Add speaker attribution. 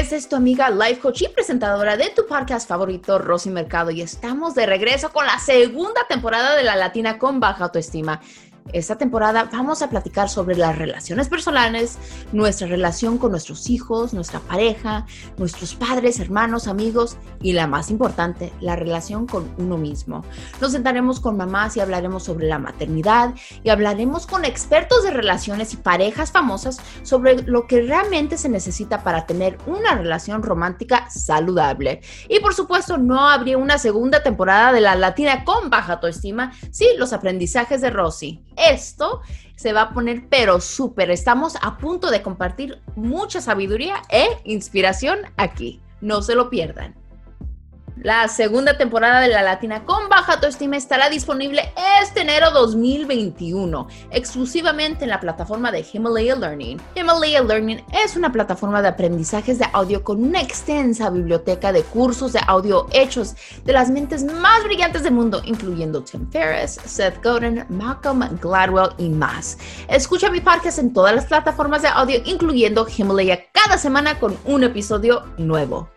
Speaker 1: Esta es tu amiga Life Coach y presentadora de tu podcast favorito, Rosy Mercado, y estamos de regreso con la segunda temporada de La Latina con Baja Autoestima. Esta temporada vamos a platicar sobre las relaciones personales, nuestra relación con nuestros hijos, nuestra pareja, nuestros padres, hermanos, amigos y la más importante, la relación con uno mismo. Nos sentaremos con mamás y hablaremos sobre la maternidad y hablaremos con expertos de relaciones y parejas famosas sobre lo que realmente se necesita para tener una relación romántica saludable. Y por supuesto, no habría una segunda temporada de La Latina con baja autoestima sin los aprendizajes de Rosy esto se va a poner pero súper. Estamos a punto de compartir mucha sabiduría e inspiración aquí. No se lo pierdan. La segunda temporada de La Latina con Baja Autoestima estará disponible este enero 2021, exclusivamente en la plataforma de Himalaya Learning. Himalaya Learning es una plataforma de aprendizajes de audio con una extensa biblioteca de cursos de audio hechos de las mentes más brillantes del mundo, incluyendo Tim Ferriss, Seth Godin, Malcolm Gladwell y más. Escucha mi podcast en todas las plataformas de audio, incluyendo Himalaya, cada semana con un episodio nuevo.